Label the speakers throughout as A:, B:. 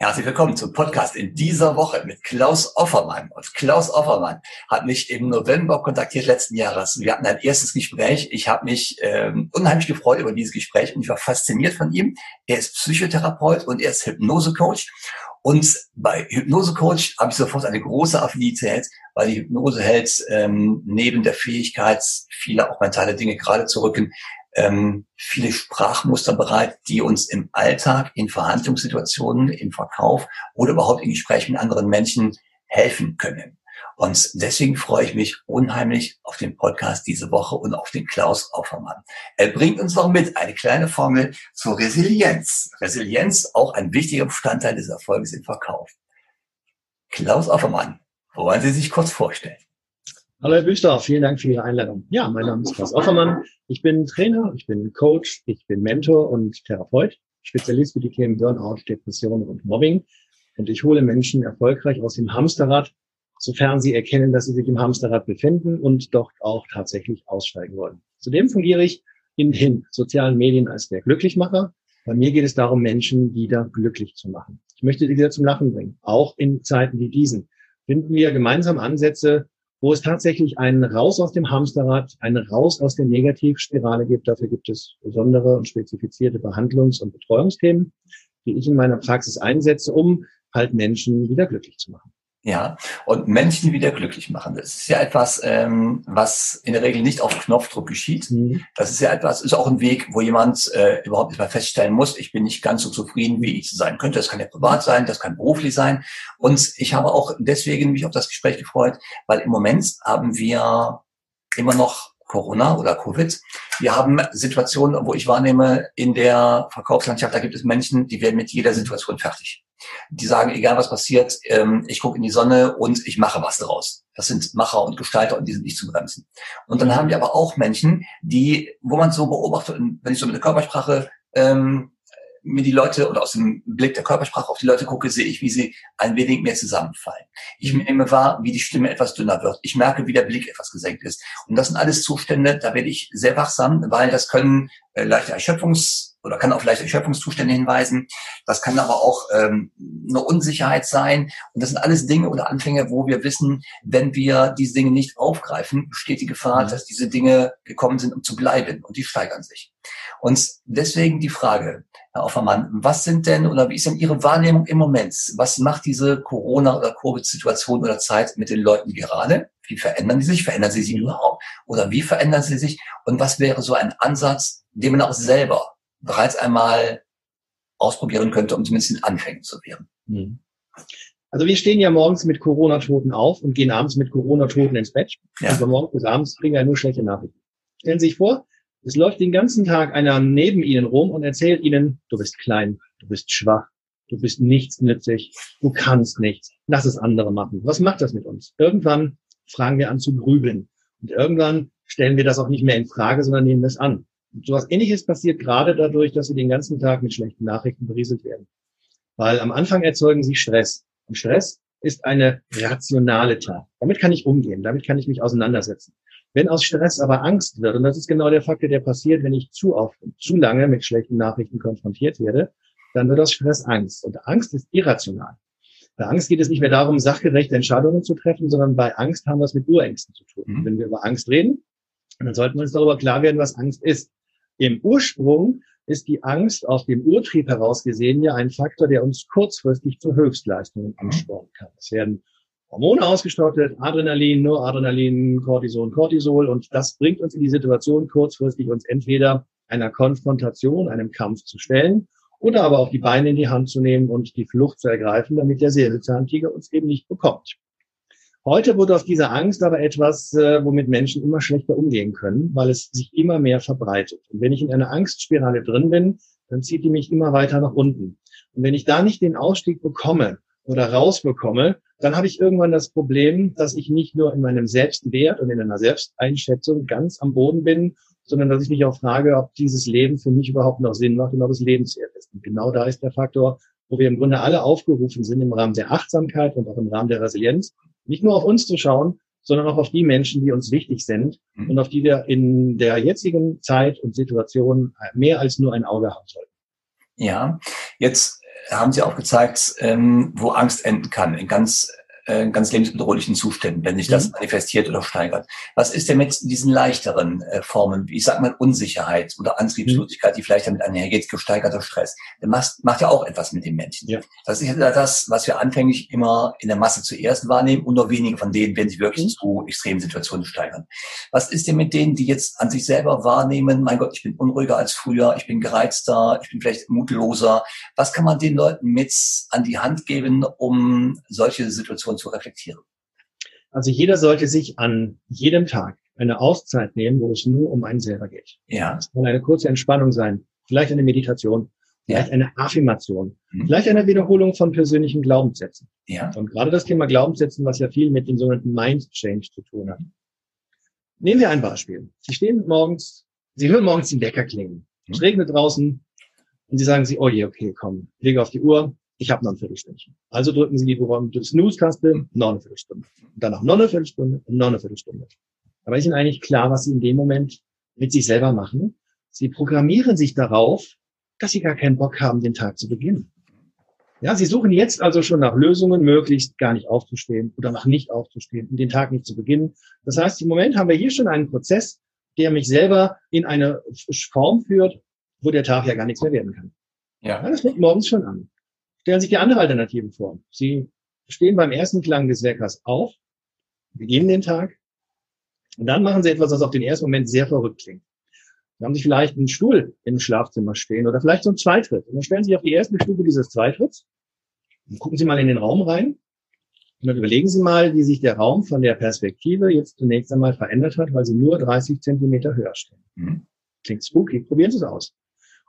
A: Herzlich willkommen zum Podcast in dieser Woche mit Klaus Offermann. Und Klaus Offermann hat mich im November kontaktiert letzten Jahres. Wir hatten ein erstes Gespräch. Ich habe mich ähm, unheimlich gefreut über dieses Gespräch und ich war fasziniert von ihm. Er ist Psychotherapeut und er ist Hypnosecoach. Und bei Hypnosecoach habe ich sofort eine große Affinität, weil die Hypnose hält ähm, neben der Fähigkeit, viele auch mentale Dinge gerade zu rücken, ähm, viele Sprachmuster bereit, die uns im Alltag, in Verhandlungssituationen, im Verkauf oder überhaupt in Gesprächen mit anderen Menschen helfen können. Und deswegen freue ich mich unheimlich auf den Podcast diese Woche und auf den Klaus Aufermann. Er bringt uns noch mit eine kleine Formel zur Resilienz. Resilienz auch ein wichtiger Bestandteil des Erfolges im Verkauf. Klaus Aufermann, wollen Sie sich kurz vorstellen?
B: Hallo Herr Büster, vielen Dank für Ihre Einladung. Ja, mein Name ist Klaus Offermann. Ich bin Trainer, ich bin Coach, ich bin Mentor und Therapeut, Spezialist für die Themen Burnout, Depression und Mobbing. Und ich hole Menschen erfolgreich aus dem Hamsterrad, sofern sie erkennen, dass sie sich im Hamsterrad befinden und dort auch tatsächlich aussteigen wollen. Zudem fungiere ich in den sozialen Medien als der Glücklichmacher. Bei mir geht es darum, Menschen wieder glücklich zu machen. Ich möchte sie wieder zum Lachen bringen. Auch in Zeiten wie diesen finden wir gemeinsam Ansätze, wo es tatsächlich einen Raus aus dem Hamsterrad, einen Raus aus der Negativspirale gibt. Dafür gibt es besondere und spezifizierte Behandlungs- und Betreuungsthemen, die ich in meiner Praxis einsetze, um halt Menschen wieder glücklich zu machen.
A: Ja, und Menschen wieder glücklich machen. Das ist ja etwas, ähm, was in der Regel nicht auf Knopfdruck geschieht. Mhm. Das ist ja etwas, ist auch ein Weg, wo jemand äh, überhaupt nicht mal feststellen muss, ich bin nicht ganz so zufrieden, wie ich sein könnte. Das kann ja privat sein, das kann beruflich sein. Und ich habe auch deswegen mich auf das Gespräch gefreut, weil im Moment haben wir immer noch Corona oder Covid. Wir haben Situationen, wo ich wahrnehme, in der Verkaufslandschaft, da gibt es Menschen, die werden mit jeder Situation fertig. Die sagen, egal was passiert, ähm, ich gucke in die Sonne und ich mache was daraus. Das sind Macher und Gestalter und die sind nicht zu bremsen. Und dann haben wir aber auch Menschen, die, wo man so beobachtet, wenn ich so mit der Körpersprache ähm, mir die Leute oder aus dem Blick der Körpersprache auf die Leute gucke, sehe ich, wie sie ein wenig mehr zusammenfallen. Ich nehme wahr, wie die Stimme etwas dünner wird. Ich merke, wie der Blick etwas gesenkt ist. Und das sind alles Zustände, da werde ich sehr wachsam, weil das können äh, leichte Erschöpfungs- oder kann auf leichte Erschöpfungszustände hinweisen. Das kann aber auch ähm, eine Unsicherheit sein. Und das sind alles Dinge oder Anfänge, wo wir wissen, wenn wir diese Dinge nicht aufgreifen, besteht die Gefahr, mhm. dass diese Dinge gekommen sind, um zu bleiben. Und die steigern sich. Und deswegen die Frage, Herr Offermann, was sind denn oder wie ist denn Ihre Wahrnehmung im Moment? Was macht diese Corona- oder Covid-Situation oder Zeit mit den Leuten gerade? Wie verändern die sich? Verändern sie sich überhaupt? Oder wie verändern sie sich? Und was wäre so ein Ansatz, den man auch selber bereits einmal ausprobieren könnte, um zumindest in Anfängen zu werden?
B: Hm. Also wir stehen ja morgens mit Corona-Toten auf und gehen abends mit Corona-Toten ins Bett. Ja. Und von morgens bis abends kriegen wir ja nur schlechte Nachrichten. Stellen Sie sich vor, es läuft den ganzen Tag einer neben Ihnen rum und erzählt Ihnen, du bist klein, du bist schwach, du bist nichts nützlich, du kannst nichts, lass es andere machen. Was macht das mit uns? Irgendwann fragen wir an zu grübeln. Und irgendwann stellen wir das auch nicht mehr in Frage, sondern nehmen es an. Und sowas ähnliches passiert gerade dadurch, dass sie den ganzen Tag mit schlechten Nachrichten berieselt werden. Weil am Anfang erzeugen sie Stress. Und Stress ist eine rationale Tat. Damit kann ich umgehen, damit kann ich mich auseinandersetzen. Wenn aus Stress aber Angst wird, und das ist genau der Faktor, der passiert, wenn ich zu oft und zu lange mit schlechten Nachrichten konfrontiert werde, dann wird aus Stress Angst. Und Angst ist irrational. Bei Angst geht es nicht mehr darum, sachgerechte Entscheidungen zu treffen, sondern bei Angst haben wir es mit Urängsten zu tun. Mhm. Wenn wir über Angst reden, dann sollten wir uns darüber klar werden, was Angst ist. Im Ursprung ist die Angst aus dem Urtrieb heraus gesehen ja ein Faktor, der uns kurzfristig zu Höchstleistungen anspornen kann. Es werden Hormone ausgestattet, Adrenalin, nur Adrenalin, Cortison, Cortisol und das bringt uns in die Situation, kurzfristig uns entweder einer Konfrontation, einem Kampf zu stellen oder aber auch die Beine in die Hand zu nehmen und die Flucht zu ergreifen, damit der Säbelzahntiger uns eben nicht bekommt. Heute wurde aus dieser Angst aber etwas, äh, womit Menschen immer schlechter umgehen können, weil es sich immer mehr verbreitet. Und wenn ich in einer Angstspirale drin bin, dann zieht die mich immer weiter nach unten. Und wenn ich da nicht den Ausstieg bekomme oder rausbekomme, dann habe ich irgendwann das Problem, dass ich nicht nur in meinem Selbstwert und in einer Selbsteinschätzung ganz am Boden bin, sondern dass ich mich auch frage, ob dieses Leben für mich überhaupt noch Sinn macht und ob es lebenswert ist. Und genau da ist der Faktor, wo wir im Grunde alle aufgerufen sind, im Rahmen der Achtsamkeit und auch im Rahmen der Resilienz, nicht nur auf uns zu schauen, sondern auch auf die Menschen, die uns wichtig sind mhm. und auf die wir in der jetzigen Zeit und Situation mehr als nur ein Auge haben sollten.
A: Ja, jetzt haben Sie auch gezeigt, ähm, wo Angst enden kann, in ganz äh, ganz lebensbedrohlichen Zuständen, wenn sich das mhm. manifestiert oder steigert. Was ist denn mit diesen leichteren äh, Formen, wie ich sag mal Unsicherheit oder Antriebslosigkeit, die vielleicht damit einhergeht, gesteigerter Stress? Der macht, macht ja auch etwas mit den Menschen. Ja. Das ist ja das, was wir anfänglich immer in der Masse zuerst wahrnehmen und nur wenige von denen werden sich wirklich mhm. zu extremen Situationen steigern. Was ist denn mit denen, die jetzt an sich selber wahrnehmen, mein Gott, ich bin unruhiger als früher, ich bin gereizter, ich bin vielleicht mutloser. Was kann man den Leuten mit an die Hand geben, um solche Situationen zu reflektieren?
B: Also jeder sollte sich an jedem Tag eine Auszeit nehmen, wo es nur um einen selber geht. Ja. Das kann eine kurze Entspannung sein, vielleicht eine Meditation, vielleicht ja. eine Affirmation, mhm. vielleicht eine Wiederholung von persönlichen Glaubenssätzen. Ja. Und gerade das Thema Glaubenssätzen, was ja viel mit dem sogenannten Mind Change zu tun hat. Nehmen wir ein Beispiel. Sie stehen morgens, Sie hören morgens den Wecker klingen. Es mhm. regnet draußen und Sie sagen sich, oh je, okay, komm, lege auf die Uhr, ich habe noch ein Viertelstündchen. Also drücken Sie die Snooze-Taste, noch eine Viertelstunde. Danach noch eine Viertelstunde und noch eine Viertelstunde. Aber ist Ihnen eigentlich klar, was Sie in dem Moment mit sich selber machen? Sie programmieren sich darauf, dass Sie gar keinen Bock haben, den Tag zu beginnen. Ja, Sie suchen jetzt also schon nach Lösungen, möglichst gar nicht aufzustehen oder nach nicht aufzustehen und den Tag nicht zu beginnen. Das heißt, im Moment haben wir hier schon einen Prozess, der mich selber in eine Form führt, wo der Tag ja gar nichts mehr werden kann. Ja. ja das fängt morgens schon an. Stellen sich die andere Alternative vor. Sie stehen beim ersten Klang des Weckers auf, beginnen den Tag und dann machen Sie etwas, was auf den ersten Moment sehr verrückt klingt. Sie haben sich vielleicht einen Stuhl im Schlafzimmer stehen oder vielleicht so einen Zweitritt. Und dann stellen Sie sich auf die erste Stufe dieses Zweitritts und gucken Sie mal in den Raum rein. Und dann überlegen Sie mal, wie sich der Raum von der Perspektive jetzt zunächst einmal verändert hat, weil Sie nur 30 Zentimeter höher stehen. Mhm. Klingt spooky. Probieren Sie es aus.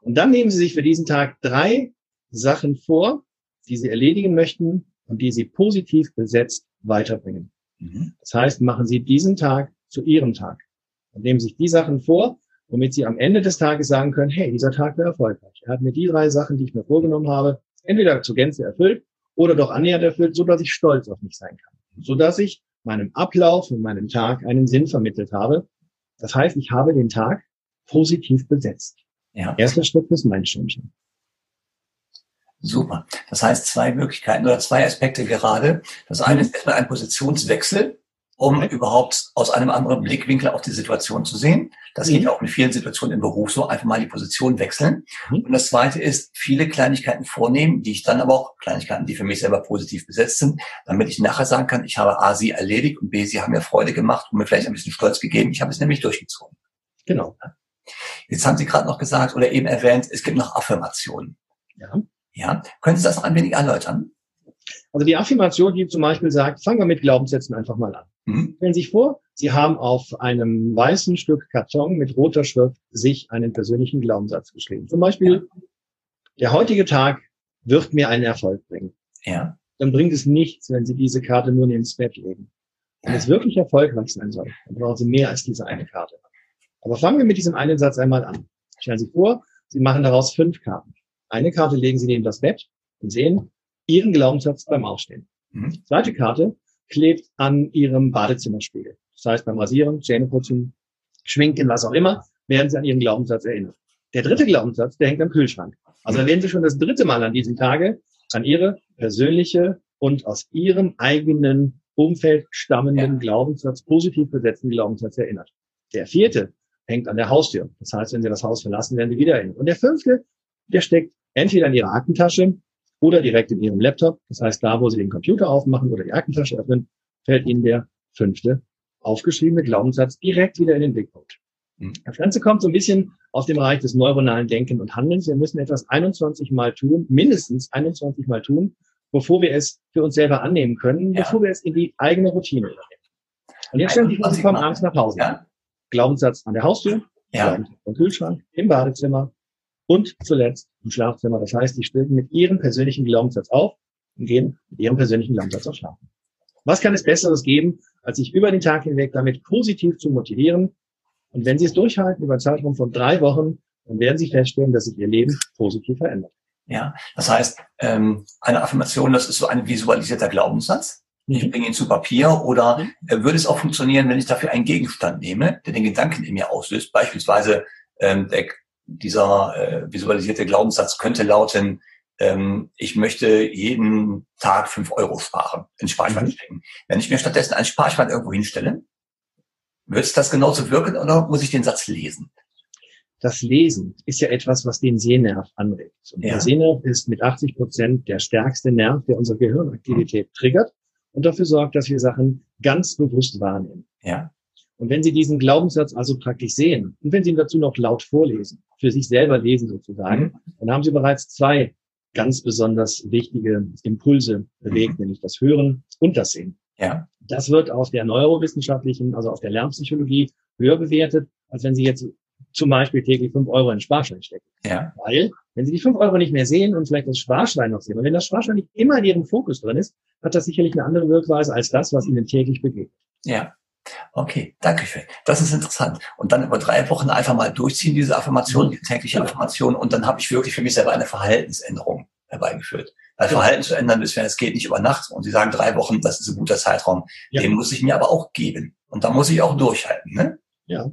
B: Und dann nehmen Sie sich für diesen Tag drei Sachen vor, die sie erledigen möchten und die sie positiv besetzt weiterbringen. Mhm. Das heißt, machen Sie diesen Tag zu Ihrem Tag und nehmen sich die Sachen vor, womit Sie am Ende des Tages sagen können, hey, dieser Tag war erfolgreich. Er hat mir die drei Sachen, die ich mir vorgenommen habe, entweder zur Gänze erfüllt oder doch annähernd erfüllt, so dass ich stolz auf mich sein kann. So dass ich meinem Ablauf und meinem Tag einen Sinn vermittelt habe. Das heißt, ich habe den Tag positiv besetzt. Ja. Erster Schritt ist mein Mindchanging.
A: Super. Das heißt, zwei Möglichkeiten oder zwei Aspekte gerade. Das eine ist erstmal ein Positionswechsel, um überhaupt aus einem anderen Blickwinkel auf die Situation zu sehen. Das mhm. geht auch in vielen Situationen im Beruf so, einfach mal die Position wechseln. Mhm. Und das zweite ist, viele Kleinigkeiten vornehmen, die ich dann aber auch, Kleinigkeiten, die für mich selber positiv besetzt sind, damit ich nachher sagen kann, ich habe A, sie erledigt und B, sie haben mir Freude gemacht und mir vielleicht ein bisschen Stolz gegeben. Ich habe es nämlich durchgezogen.
B: Genau.
A: Jetzt haben Sie gerade noch gesagt oder eben erwähnt, es gibt noch Affirmationen. Ja. Ja, können Sie das noch ein wenig erläutern?
B: Also die Affirmation, die zum Beispiel sagt, fangen wir mit Glaubenssätzen einfach mal an. Mhm. Stellen Sie sich vor, Sie haben auf einem weißen Stück Karton mit roter Schrift sich einen persönlichen Glaubenssatz geschrieben. Zum Beispiel, der heutige Tag wird mir einen Erfolg bringen. Ja. Dann bringt es nichts, wenn Sie diese Karte nur ins Bett legen. Wenn es wirklich erfolgreich sein soll, dann brauchen Sie mehr als diese eine Karte. Aber fangen wir mit diesem einen Satz einmal an. Stellen Sie vor, Sie machen daraus fünf Karten. Eine Karte legen Sie neben das Bett und sehen Ihren Glaubenssatz beim Aufstehen. Mhm. Zweite Karte klebt an Ihrem Badezimmerspiegel. Das heißt, beim Rasieren, Zähneputzen, Schminken, was auch immer, werden Sie an Ihren Glaubenssatz erinnert. Der dritte Glaubenssatz, der hängt am Kühlschrank. Also mhm. werden Sie schon das dritte Mal an diesem Tage an Ihre persönliche und aus Ihrem eigenen Umfeld stammenden ja. Glaubenssatz, positiv besetzten Glaubenssatz erinnert. Der vierte hängt an der Haustür. Das heißt, wenn Sie das Haus verlassen, werden Sie wieder erinnert. Und der fünfte, der steckt entweder in Ihrer Aktentasche oder direkt in Ihrem Laptop. Das heißt, da, wo Sie den Computer aufmachen oder die Aktentasche öffnen, fällt Ihnen der fünfte aufgeschriebene Glaubenssatz direkt wieder in den Blickpunkt. Mhm. Das Ganze kommt so ein bisschen aus dem Bereich des neuronalen Denken und Handelns. Wir müssen etwas 21 Mal tun, mindestens 21 Mal tun, bevor wir es für uns selber annehmen können, ja. bevor wir es in die eigene Routine übernehmen. Und jetzt stellen Sie Sie kommen abends nach Hause. Ja. Glaubenssatz an der Haustür, ja. Am Kühlschrank, im Badezimmer, und zuletzt im Schlafzimmer. Das heißt, die stellen mit ihrem persönlichen Glaubenssatz auf und gehen mit ihrem persönlichen Glaubenssatz auf Schlafen. Was kann es Besseres geben, als sich über den Tag hinweg damit positiv zu motivieren? Und wenn Sie es durchhalten über einen Zeitraum von drei Wochen, dann werden Sie feststellen, dass sich Ihr Leben positiv verändert.
A: Ja, das heißt, ähm, eine Affirmation, das ist so ein visualisierter Glaubenssatz. Ich mhm. bringe ihn zu Papier oder mhm. äh, würde es auch funktionieren, wenn ich dafür einen Gegenstand nehme, der den Gedanken in mir auslöst, beispielsweise ähm, der dieser äh, visualisierte Glaubenssatz könnte lauten, ähm, ich möchte jeden Tag fünf Euro sparen, in Sparschwein mhm. stecken. Wenn ich mir stattdessen ein Sparschwein irgendwo hinstelle, wird es das genauso wirken oder muss ich den Satz lesen?
B: Das Lesen ist ja etwas, was den Sehnerv anregt. Und ja. der Sehnerv ist mit 80 Prozent der stärkste Nerv, der unsere Gehirnaktivität mhm. triggert und dafür sorgt, dass wir Sachen ganz bewusst wahrnehmen.
A: Ja.
B: Und wenn Sie diesen Glaubenssatz also praktisch sehen und wenn Sie ihn dazu noch laut vorlesen, für sich selber lesen sozusagen, mhm. dann haben Sie bereits zwei ganz besonders wichtige Impulse bewegt, mhm. nämlich das Hören und das Sehen.
A: Ja.
B: Das wird aus der neurowissenschaftlichen, also aus der Lernpsychologie höher bewertet, als wenn Sie jetzt zum Beispiel täglich fünf Euro in den Sparschwein stecken.
A: Ja.
B: Weil, wenn Sie die fünf Euro nicht mehr sehen und vielleicht das Sparschwein noch sehen, und wenn das Sparschwein nicht immer in Ihrem Fokus drin ist, hat das sicherlich eine andere Wirkweise als das, was Ihnen täglich begegnet.
A: Ja. Okay, danke schön. Das ist interessant. Und dann über drei Wochen einfach mal durchziehen, diese Affirmation, die tägliche Affirmation, und dann habe ich wirklich für mich selber eine Verhaltensänderung herbeigeführt. Weil Verhalten zu ändern ist, wenn es geht, nicht über Nacht. Und Sie sagen drei Wochen, das ist ein guter Zeitraum. Ja. Den muss ich mir aber auch geben. Und da muss ich auch durchhalten. Ne?
B: Ja.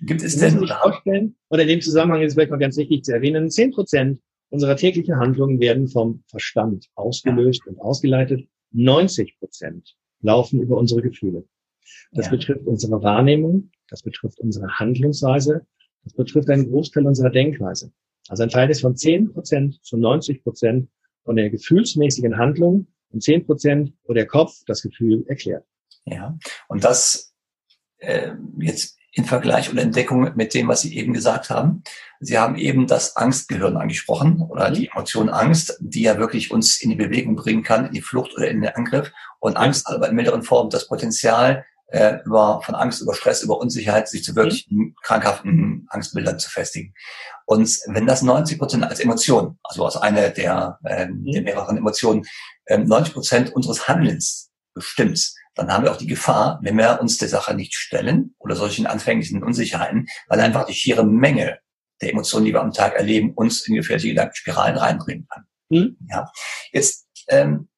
B: Gibt es denn... Vorstellen, oder in dem Zusammenhang ist es vielleicht noch ganz wichtig zu erwähnen, zehn Prozent unserer täglichen Handlungen werden vom Verstand ausgelöst ja. und ausgeleitet. 90 Prozent laufen über unsere Gefühle. Das ja. betrifft unsere Wahrnehmung, das betrifft unsere Handlungsweise, das betrifft einen Großteil unserer Denkweise. Also ein Teil ist von 10 Prozent zu 90 Prozent von der gefühlsmäßigen Handlung und 10 Prozent, wo der Kopf das Gefühl erklärt.
A: Ja, und das äh, jetzt in Vergleich und Entdeckung mit dem, was Sie eben gesagt haben. Sie haben eben das Angstgehirn angesprochen oder die mhm. Emotion Angst, die ja wirklich uns in die Bewegung bringen kann, in die Flucht oder in den Angriff. Und Angst aber in milderen Form das Potenzial, äh, über, von Angst, über Stress, über Unsicherheit, sich zu wirklich mhm. krankhaften Angstbildern zu festigen. Und wenn das 90 Prozent als Emotion, also als eine der, äh, der mehreren Emotionen, äh, 90 Prozent unseres Handelns bestimmt, dann haben wir auch die Gefahr, wenn wir uns der Sache nicht stellen oder solchen anfänglichen Unsicherheiten, weil einfach die schiere Menge der Emotionen, die wir am Tag erleben, uns in gefährliche Gedankenspiralen reinbringen kann. Mhm. Ja. Jetzt ähm,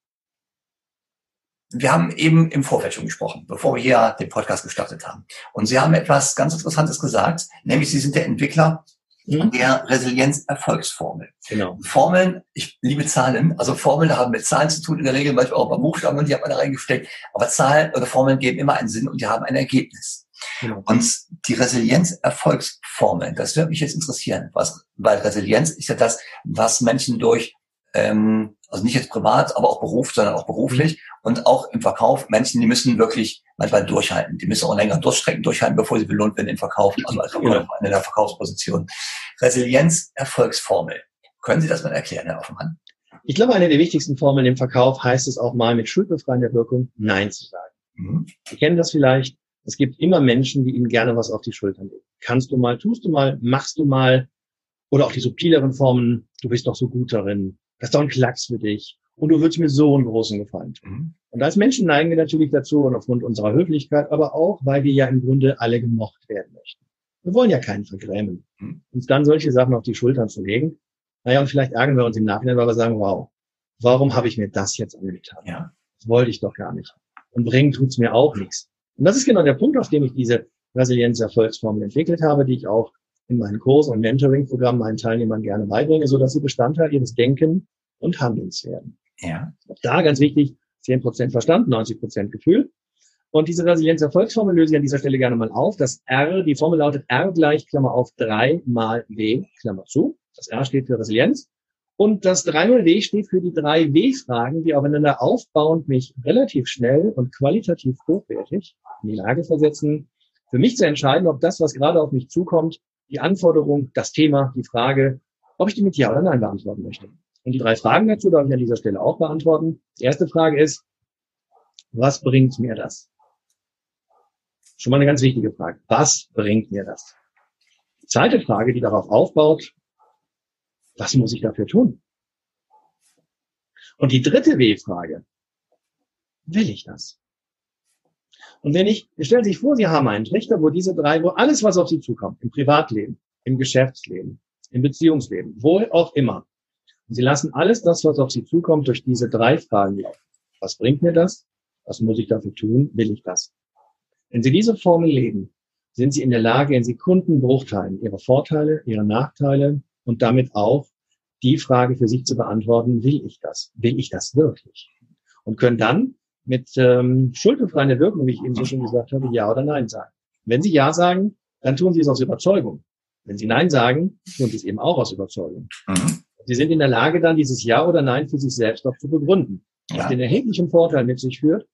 A: wir haben eben im Vorfeld schon gesprochen, bevor wir hier den Podcast gestartet haben. Und Sie haben etwas ganz Interessantes gesagt, nämlich Sie sind der Entwickler mhm. der Resilienz-Erfolgsformel.
B: Genau.
A: Formeln, ich liebe Zahlen, also Formeln haben mit Zahlen zu tun, in der Regel manchmal auch bei Buchstaben und die hat man da reingesteckt. Aber Zahlen oder Formeln geben immer einen Sinn und die haben ein Ergebnis. Genau. Und die Resilienz-Erfolgsformeln, das würde mich jetzt interessieren, was, weil Resilienz ist ja das, was Menschen durch ähm, also nicht jetzt privat, aber auch Beruf, sondern auch beruflich und auch im Verkauf. Menschen, die müssen wirklich manchmal durchhalten. Die müssen auch länger Durchstrecken durchhalten, bevor sie belohnt werden im Verkauf, also als Verkäufer in der Verkaufsposition. Resilienz, Erfolgsformel. Können Sie das mal erklären, Herr Offenmann?
B: Ich glaube, eine der wichtigsten Formeln im Verkauf heißt es auch mal mit schuldbefreiender Wirkung Nein zu sagen. Mhm. Sie kennen das vielleicht. Es gibt immer Menschen, die Ihnen gerne was auf die Schultern legen. Kannst du mal, tust du mal, machst du mal. Oder auch die subtileren Formen, du bist doch so gut darin, das ist doch ein Klacks für dich. Und du würdest mir so einen großen Gefallen tun. Mhm. Und als Menschen neigen wir natürlich dazu und aufgrund unserer Höflichkeit, aber auch, weil wir ja im Grunde alle gemocht werden möchten. Wir wollen ja keinen vergrämen. Mhm. Uns dann solche Sachen auf die Schultern zu legen. Naja, und vielleicht ärgern wir uns im Nachhinein, weil wir sagen, wow, warum habe ich mir das jetzt angetan?
A: Ja.
B: Das wollte ich doch gar nicht. Und bringen tut's mir auch nichts. Und das ist genau der Punkt, auf dem ich diese Resilienz-Erfolgsformel entwickelt habe, die ich auch in meinen Kurs- und Mentoring-Programmen meinen Teilnehmern gerne beibringe, so dass sie Bestandteil ihres Denken und Handelns werden.
A: Ja.
B: Da ganz wichtig, 10% Verstand, 90% Gefühl. Und diese Resilienz-Erfolgsformel löse ich an dieser Stelle gerne mal auf. Das R, die Formel lautet R gleich, Klammer auf, 3 mal W, Klammer zu. Das R steht für Resilienz. Und das 3-0-W steht für die drei W-Fragen, die aufeinander aufbauend mich relativ schnell und qualitativ hochwertig in die Lage versetzen, für mich zu entscheiden, ob das, was gerade auf mich zukommt, die Anforderung, das Thema, die Frage, ob ich die mit Ja oder Nein beantworten möchte. Und die drei Fragen dazu darf ich an dieser Stelle auch beantworten. Die erste Frage ist, was bringt mir das? Schon mal eine ganz wichtige Frage. Was bringt mir das? Die zweite Frage, die darauf aufbaut, was muss ich dafür tun? Und die dritte W-Frage, will ich das? Und wenn ich, stellen Sie sich vor, Sie haben einen Trichter, wo diese drei, wo alles, was auf Sie zukommt, im Privatleben, im Geschäftsleben, im Beziehungsleben, wo auch immer, und Sie lassen alles das, was auf Sie zukommt, durch diese drei Fragen laufen. Was bringt mir das? Was muss ich dafür tun? Will ich das? Wenn Sie diese Formel leben, sind Sie in der Lage, in Sekundenbruchteilen Ihre Vorteile, Ihre Nachteile und damit auch die Frage für sich zu beantworten, will ich das? Will ich das wirklich? Und können dann mit ähm, schuldbefreiender Wirkung, wie ich eben so schon gesagt habe, Ja oder Nein sagen. Wenn Sie Ja sagen, dann tun Sie es aus Überzeugung. Wenn Sie Nein sagen, tun Sie es eben auch aus Überzeugung. Mhm. Sie sind in der Lage, dann dieses Ja oder Nein für sich selbst auch zu begründen. Ja. Was den erheblichen Vorteil mit sich führt,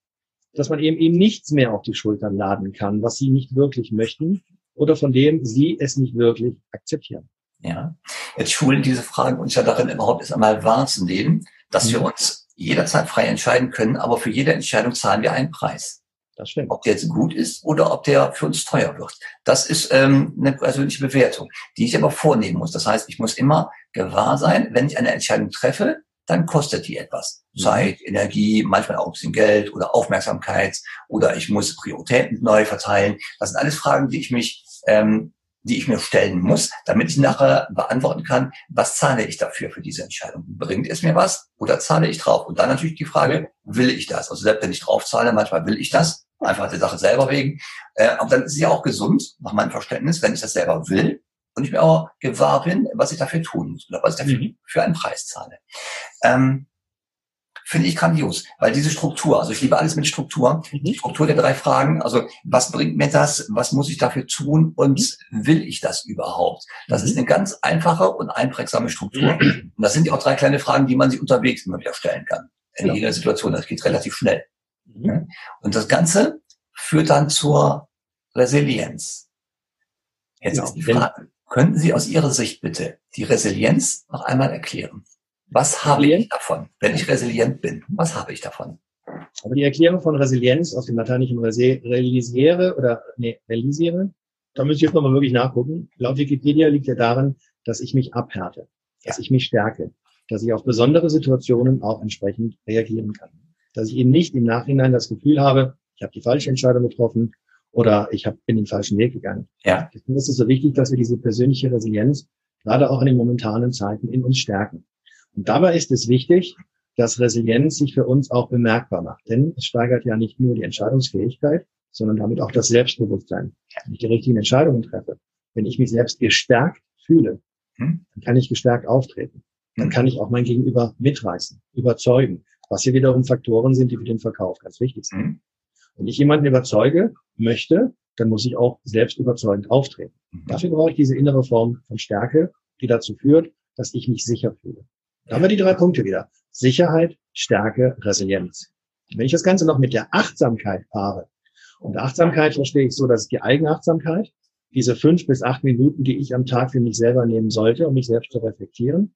B: dass man eben eben nichts mehr auf die Schultern laden kann, was Sie nicht wirklich möchten oder von dem Sie es nicht wirklich akzeptieren.
A: Ja, jetzt schulen diese Fragen uns ja darin überhaupt erst einmal wahrzunehmen, dass mhm. wir uns jederzeit frei entscheiden können, aber für jede Entscheidung zahlen wir einen Preis. Das stimmt. Ob der jetzt gut ist oder ob der für uns teuer wird. Das ist ähm, eine persönliche Bewertung, die ich aber vornehmen muss. Das heißt, ich muss immer gewahr sein, wenn ich eine Entscheidung treffe, dann kostet die etwas. Mhm. Zeit, Energie, manchmal auch ein bisschen Geld oder Aufmerksamkeit oder ich muss Prioritäten neu verteilen. Das sind alles Fragen, die ich mich ähm, die ich mir stellen muss, damit ich nachher beantworten kann, was zahle ich dafür für diese Entscheidung? Bringt es mir was oder zahle ich drauf? Und dann natürlich die Frage, will ich das? Also selbst wenn ich drauf zahle, manchmal will ich das, einfach der Sache selber wegen. Äh, aber dann ist es ja auch gesund, nach meinem Verständnis, wenn ich das selber will und ich mir auch gewahr bin, was ich dafür tun muss oder was ich dafür mhm. für einen Preis zahle. Ähm, finde ich grandios, weil diese Struktur, also ich liebe alles mit Struktur, mhm. die Struktur der drei Fragen, also was bringt mir das, was muss ich dafür tun und mhm. will ich das überhaupt? Das ist mhm. eine ganz einfache und einprägsame Struktur. Und das sind ja auch drei kleine Fragen, die man sich unterwegs immer wieder stellen kann. In ja. jeder Situation, das geht relativ schnell. Und das Ganze führt dann zur Resilienz. Jetzt ja, ist die Frage, könnten Sie aus Ihrer Sicht bitte die Resilienz noch einmal erklären? Was habe ich davon, wenn ich resilient bin? Was habe ich davon?
B: Aber die Erklärung von Resilienz aus dem lateinischen realisiere oder nee, realisiere, da müsste ich jetzt nochmal wirklich nachgucken. Laut Wikipedia liegt ja darin, dass ich mich abhärte, dass ich mich stärke, dass ich auf besondere Situationen auch entsprechend reagieren kann. Dass ich eben nicht im Nachhinein das Gefühl habe, ich habe die falsche Entscheidung getroffen oder ich hab, bin den falschen Weg gegangen. Ja. Deswegen ist es so wichtig, dass wir diese persönliche Resilienz gerade auch in den momentanen Zeiten in uns stärken. Und dabei ist es wichtig, dass Resilienz sich für uns auch bemerkbar macht. Denn es steigert ja nicht nur die Entscheidungsfähigkeit, sondern damit auch das Selbstbewusstsein. Wenn ich die richtigen Entscheidungen treffe, wenn ich mich selbst gestärkt fühle, hm? dann kann ich gestärkt auftreten. Dann hm. kann ich auch mein Gegenüber mitreißen, überzeugen, was hier wiederum Faktoren sind, die für den Verkauf ganz wichtig sind. Hm? Wenn ich jemanden überzeuge möchte, dann muss ich auch selbst überzeugend auftreten. Dafür brauche ich diese innere Form von Stärke, die dazu führt, dass ich mich sicher fühle. Da haben wir die drei Punkte wieder. Sicherheit, Stärke, Resilienz. Wenn ich das Ganze noch mit der Achtsamkeit paare, und Achtsamkeit verstehe ich so, dass die Eigenachtsamkeit, diese fünf bis acht Minuten, die ich am Tag für mich selber nehmen sollte, um mich selbst zu reflektieren.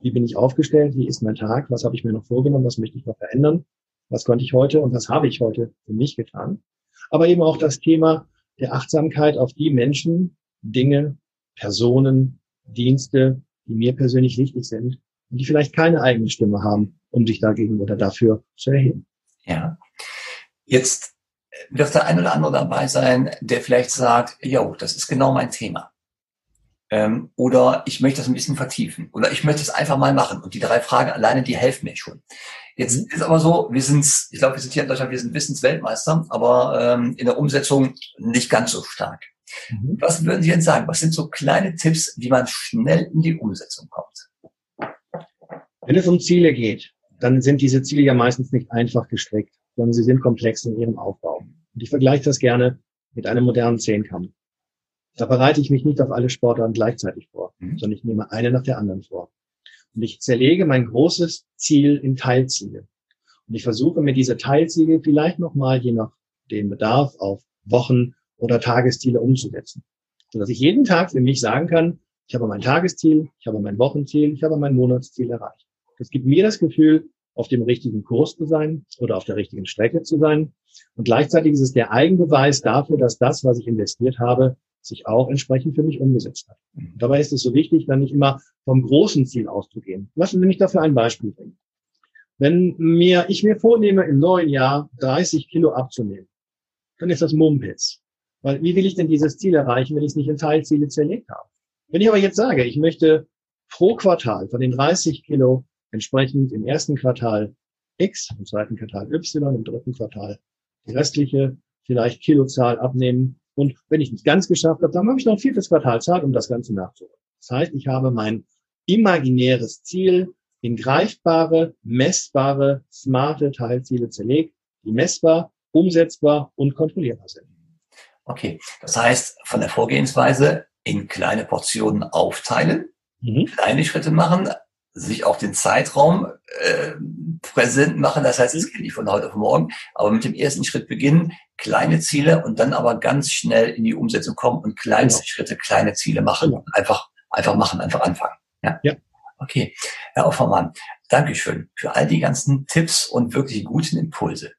B: Wie bin ich aufgestellt? Wie ist mein Tag? Was habe ich mir noch vorgenommen? Was möchte ich noch verändern? Was konnte ich heute und was habe ich heute für mich getan? Aber eben auch das Thema der Achtsamkeit auf die Menschen, Dinge, Personen, Dienste, die mir persönlich wichtig sind, die vielleicht keine eigene Stimme haben, um sich dagegen oder dafür zu erheben.
A: Ja. Jetzt wird der ein oder andere dabei sein, der vielleicht sagt, jo, das ist genau mein Thema. Ähm, oder ich möchte das ein bisschen vertiefen. Oder ich möchte es einfach mal machen. Und die drei Fragen alleine, die helfen mir schon. Jetzt mhm. ist aber so, wir sind, ich glaube, wir sind hier in Deutschland, wir sind Wissensweltmeister, aber ähm, in der Umsetzung nicht ganz so stark. Mhm. Was würden Sie denn sagen? Was sind so kleine Tipps, wie man schnell in die Umsetzung kommt?
B: Wenn es um Ziele geht, dann sind diese Ziele ja meistens nicht einfach gestrickt, sondern sie sind komplex in ihrem Aufbau. Und ich vergleiche das gerne mit einem modernen Zehnkampf. Da bereite ich mich nicht auf alle Sportarten gleichzeitig vor, mhm. sondern ich nehme eine nach der anderen vor. Und ich zerlege mein großes Ziel in Teilziele. Und ich versuche mir diese Teilziele vielleicht nochmal je nach dem Bedarf auf Wochen- oder Tagesziele umzusetzen. Sodass ich jeden Tag für mich sagen kann, ich habe mein Tagesziel, ich habe mein Wochenziel, ich habe mein Monatsziel erreicht. Das gibt mir das Gefühl, auf dem richtigen Kurs zu sein oder auf der richtigen Strecke zu sein. Und gleichzeitig ist es der Eigenbeweis dafür, dass das, was ich investiert habe, sich auch entsprechend für mich umgesetzt hat. Und dabei ist es so wichtig, dann nicht immer vom großen Ziel auszugehen. Lassen Sie mich dafür ein Beispiel bringen. Wenn mir, ich mir vornehme, im neuen Jahr 30 Kilo abzunehmen, dann ist das Mumpitz. Weil wie will ich denn dieses Ziel erreichen, wenn ich es nicht in Teilziele zerlegt habe? Wenn ich aber jetzt sage, ich möchte pro Quartal von den 30 Kilo entsprechend im ersten Quartal X, im zweiten Quartal Y, im dritten Quartal die restliche vielleicht Kilozahl abnehmen. Und wenn ich nicht ganz geschafft habe, dann habe ich noch ein viertes Quartal Zeit, um das Ganze nachzuholen. Das heißt, ich habe mein imaginäres Ziel in greifbare, messbare, smarte Teilziele zerlegt, die messbar, umsetzbar und kontrollierbar sind.
A: Okay, das heißt, von der Vorgehensweise in kleine Portionen aufteilen, mhm. kleine Schritte machen, sich auch den Zeitraum äh, präsent machen. Das heißt, es mhm. geht nicht von heute auf morgen, aber mit dem ersten Schritt beginnen, kleine Ziele und dann aber ganz schnell in die Umsetzung kommen und kleinste genau. Schritte, kleine Ziele machen. Genau. Einfach, einfach machen, einfach anfangen. Ja. ja. Okay. Herr Offermann, Dankeschön für all die ganzen Tipps und wirklich guten Impulse.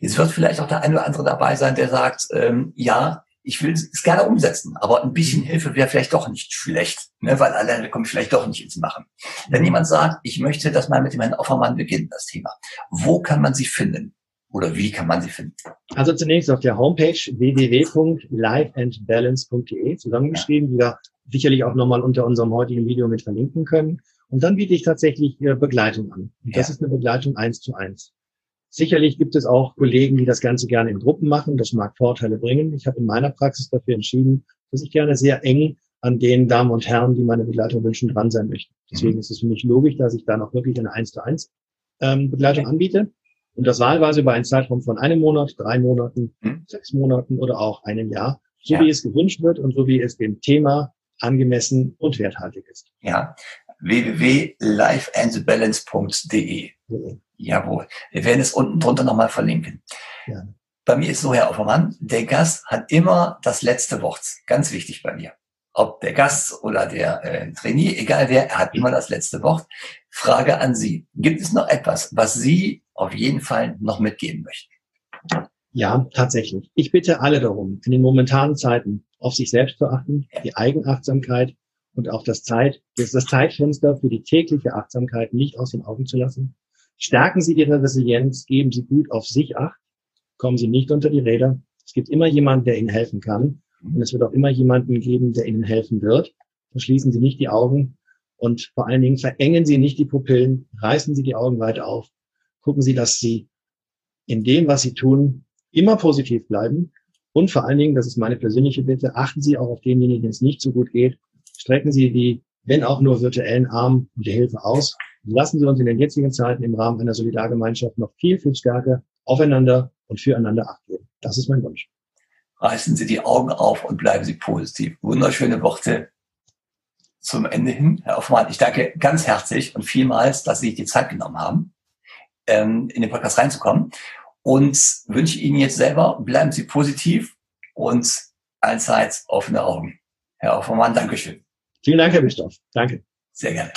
A: Jetzt wird vielleicht auch der eine oder andere dabei sein, der sagt, ähm, ja, ich will es gerne umsetzen, aber ein bisschen Hilfe wäre vielleicht doch nicht schlecht, ne, weil alleine komme ich vielleicht doch nicht ins Machen. Wenn jemand sagt, ich möchte das mal mit dem Herrn Offermann beginnen, das Thema, wo kann man sie finden? Oder wie kann man sie finden?
B: Also zunächst auf der Homepage www.lifeandbalance.de zusammengeschrieben, ja. die wir sicherlich auch nochmal unter unserem heutigen Video mit verlinken können. Und dann biete ich tatsächlich Begleitung an. Und das ja. ist eine Begleitung eins zu eins. Sicherlich gibt es auch Kollegen, die das Ganze gerne in Gruppen machen. Das mag Vorteile bringen. Ich habe in meiner Praxis dafür entschieden, dass ich gerne sehr eng an den Damen und Herren, die meine Begleitung wünschen, dran sein möchte. Deswegen mhm. ist es für mich logisch, dass ich da noch wirklich eine 1 zu 1 ähm, Begleitung anbiete. Und das wahlweise über einen Zeitraum von einem Monat, drei Monaten, mhm. sechs Monaten oder auch einem Jahr, so ja. wie es gewünscht wird und so wie es dem Thema angemessen und werthaltig ist.
A: Ja, www.lifeandbalance.de. Mhm. Jawohl. Wir werden es unten drunter nochmal verlinken. Ja. Bei mir ist so, Herr Offermann, der Gast hat immer das letzte Wort. Ganz wichtig bei mir. Ob der Gast oder der äh, Trainee, egal wer, er hat immer das letzte Wort. Frage an Sie. Gibt es noch etwas, was Sie auf jeden Fall noch mitgeben möchten?
B: Ja, tatsächlich. Ich bitte alle darum, in den momentanen Zeiten auf sich selbst zu achten, die Eigenachtsamkeit und auch das Zeit, das, das Zeitfenster für die tägliche Achtsamkeit nicht aus den Augen zu lassen Stärken Sie Ihre Resilienz, geben Sie gut auf sich acht, kommen Sie nicht unter die Räder. Es gibt immer jemanden, der Ihnen helfen kann. Und es wird auch immer jemanden geben, der Ihnen helfen wird. Verschließen Sie nicht die Augen und vor allen Dingen verengen Sie nicht die Pupillen, reißen Sie die Augen weiter auf. Gucken Sie, dass Sie in dem, was Sie tun, immer positiv bleiben. Und vor allen Dingen, das ist meine persönliche Bitte, achten Sie auch auf denjenigen, denen es nicht so gut geht. Strecken Sie die, wenn auch nur virtuellen Arm und die Hilfe aus lassen Sie uns in den jetzigen Zeiten im Rahmen einer Solidargemeinschaft noch viel, viel stärker aufeinander und füreinander acht. Das ist mein Wunsch.
A: Reißen Sie die Augen auf und bleiben Sie positiv. Wunderschöne Worte zum Ende hin. Herr Offmann, ich danke ganz herzlich und vielmals, dass Sie sich die Zeit genommen haben, ähm, in den Podcast reinzukommen und wünsche Ihnen jetzt selber, bleiben Sie positiv und allzeit offene Augen. Herr Offermann, Dankeschön.
B: Vielen Dank, Herr Bischof. Danke.
A: Sehr gerne.